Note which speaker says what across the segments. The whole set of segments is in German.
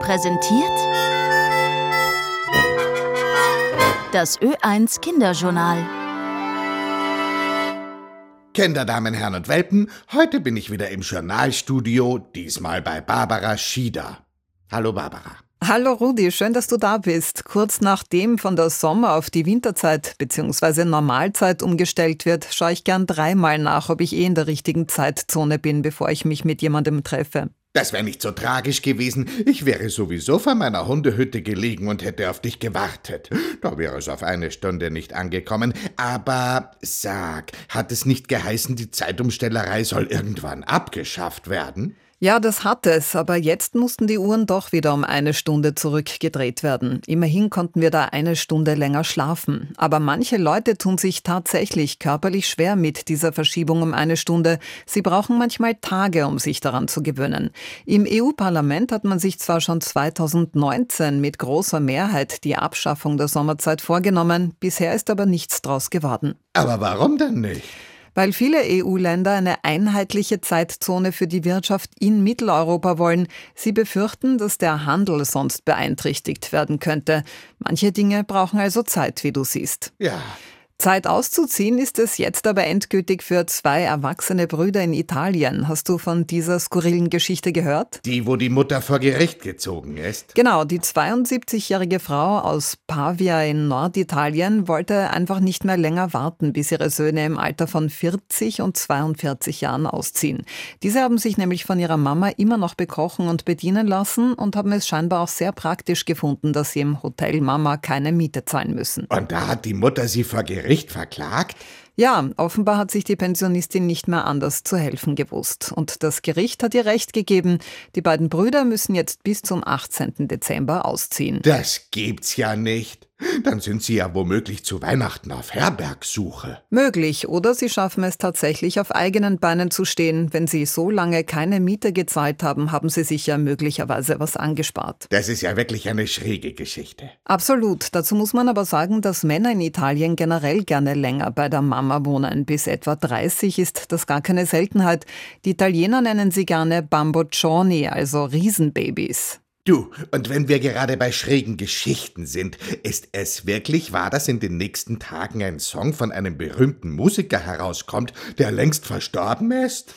Speaker 1: präsentiert das Ö1 Kinderjournal.
Speaker 2: Kinder, Damen, Herren und Welpen, heute bin ich wieder im Journalstudio, diesmal bei Barbara Schieder. Hallo Barbara.
Speaker 3: Hallo Rudi, schön, dass du da bist. Kurz nachdem von der Sommer- auf die Winterzeit bzw. Normalzeit umgestellt wird, schaue ich gern dreimal nach, ob ich eh in der richtigen Zeitzone bin, bevor ich mich mit jemandem treffe.
Speaker 2: Das wäre nicht so tragisch gewesen. Ich wäre sowieso vor meiner Hundehütte gelegen und hätte auf dich gewartet. Da wäre es auf eine Stunde nicht angekommen. Aber sag, hat es nicht geheißen, die Zeitumstellerei soll irgendwann abgeschafft werden?
Speaker 3: Ja, das hat es, aber jetzt mussten die Uhren doch wieder um eine Stunde zurückgedreht werden. Immerhin konnten wir da eine Stunde länger schlafen. Aber manche Leute tun sich tatsächlich körperlich schwer mit dieser Verschiebung um eine Stunde. Sie brauchen manchmal Tage, um sich daran zu gewöhnen. Im EU-Parlament hat man sich zwar schon 2019 mit großer Mehrheit die Abschaffung der Sommerzeit vorgenommen, bisher ist aber nichts draus geworden.
Speaker 2: Aber warum denn nicht?
Speaker 3: Weil viele EU-Länder eine einheitliche Zeitzone für die Wirtschaft in Mitteleuropa wollen. Sie befürchten, dass der Handel sonst beeinträchtigt werden könnte. Manche Dinge brauchen also Zeit, wie du siehst.
Speaker 2: Ja.
Speaker 3: Zeit auszuziehen ist es jetzt aber endgültig für zwei erwachsene Brüder in Italien. Hast du von dieser skurrilen Geschichte gehört?
Speaker 2: Die, wo die Mutter vor Gericht gezogen ist.
Speaker 3: Genau, die 72-jährige Frau aus Pavia in Norditalien wollte einfach nicht mehr länger warten, bis ihre Söhne im Alter von 40 und 42 Jahren ausziehen. Diese haben sich nämlich von ihrer Mama immer noch bekochen und bedienen lassen und haben es scheinbar auch sehr praktisch gefunden, dass sie im Hotel Mama keine Miete zahlen müssen.
Speaker 2: Und da hat die Mutter sie vor Gericht Gericht verklagt?
Speaker 3: Ja, offenbar hat sich die Pensionistin nicht mehr anders zu helfen gewusst. Und das Gericht hat ihr Recht gegeben. Die beiden Brüder müssen jetzt bis zum 18. Dezember ausziehen.
Speaker 2: Das gibt's ja nicht. Dann sind Sie ja womöglich zu Weihnachten auf Herbergsuche.
Speaker 3: Möglich, oder Sie schaffen es tatsächlich auf eigenen Beinen zu stehen. Wenn Sie so lange keine Miete gezahlt haben, haben Sie sich ja möglicherweise was angespart.
Speaker 2: Das ist ja wirklich eine schräge Geschichte.
Speaker 3: Absolut. Dazu muss man aber sagen, dass Männer in Italien generell gerne länger bei der Mama wohnen. Bis etwa 30 ist das gar keine Seltenheit. Die Italiener nennen sie gerne Bamboccioni, also Riesenbabys.
Speaker 2: Du, und wenn wir gerade bei schrägen Geschichten sind, ist es wirklich wahr, dass in den nächsten Tagen ein Song von einem berühmten Musiker herauskommt, der längst verstorben ist?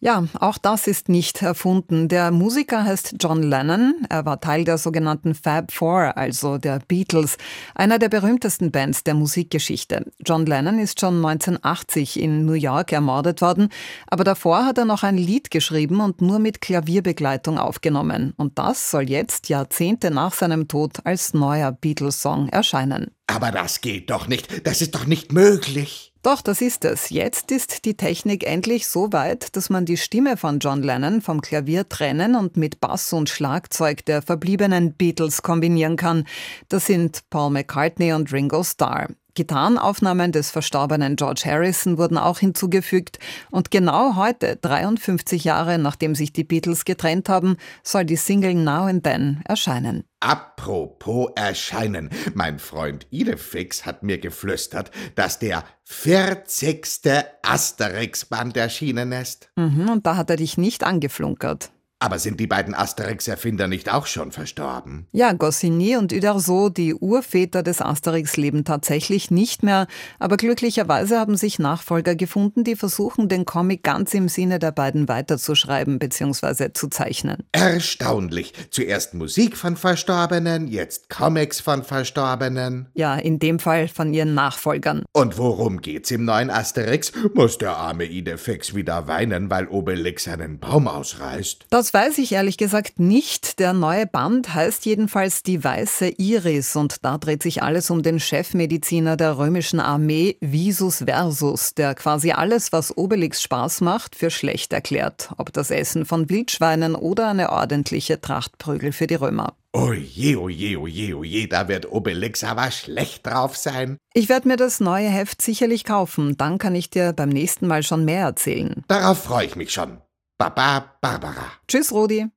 Speaker 3: Ja, auch das ist nicht erfunden. Der Musiker heißt John Lennon. Er war Teil der sogenannten Fab Four, also der Beatles, einer der berühmtesten Bands der Musikgeschichte. John Lennon ist schon 1980 in New York ermordet worden, aber davor hat er noch ein Lied geschrieben und nur mit Klavierbegleitung aufgenommen. Und das soll jetzt, Jahrzehnte nach seinem Tod, als neuer Beatles-Song erscheinen.
Speaker 2: Aber das geht doch nicht. Das ist doch nicht möglich.
Speaker 3: Doch, das ist es. Jetzt ist die Technik endlich so weit, dass man die Stimme von John Lennon vom Klavier trennen und mit Bass und Schlagzeug der verbliebenen Beatles kombinieren kann. Das sind Paul McCartney und Ringo Starr. Gitarrenaufnahmen des verstorbenen George Harrison wurden auch hinzugefügt und genau heute, 53 Jahre nachdem sich die Beatles getrennt haben, soll die Single Now and Then erscheinen.
Speaker 2: Apropos erscheinen, mein Freund Idefix hat mir geflüstert, dass der 40. Asterix-Band erschienen ist.
Speaker 3: Mhm, und da hat er dich nicht angeflunkert.
Speaker 2: Aber sind die beiden Asterix-Erfinder nicht auch schon verstorben?
Speaker 3: Ja, Goscinny und Uderzo, die Urväter des Asterix, leben tatsächlich nicht mehr. Aber glücklicherweise haben sich Nachfolger gefunden, die versuchen, den Comic ganz im Sinne der beiden weiterzuschreiben bzw. zu zeichnen.
Speaker 2: Erstaunlich. Zuerst Musik von Verstorbenen, jetzt Comics von Verstorbenen.
Speaker 3: Ja, in dem Fall von ihren Nachfolgern.
Speaker 2: Und worum geht's im neuen Asterix? Muss der arme Idefix wieder weinen, weil Obelix einen Baum ausreißt?
Speaker 3: Das weiß ich ehrlich gesagt nicht. Der neue Band heißt jedenfalls Die Weiße Iris und da dreht sich alles um den Chefmediziner der römischen Armee, Visus Versus, der quasi alles, was Obelix Spaß macht, für schlecht erklärt. Ob das Essen von Wildschweinen oder eine ordentliche Trachtprügel für die Römer.
Speaker 2: Oje, oje, oje, oje, da wird Obelix aber schlecht drauf sein.
Speaker 3: Ich werde mir das neue Heft sicherlich kaufen, dann kann ich dir beim nächsten Mal schon mehr erzählen.
Speaker 2: Darauf freue ich mich schon. Baba Barbara.
Speaker 3: Tschüss, Rudi.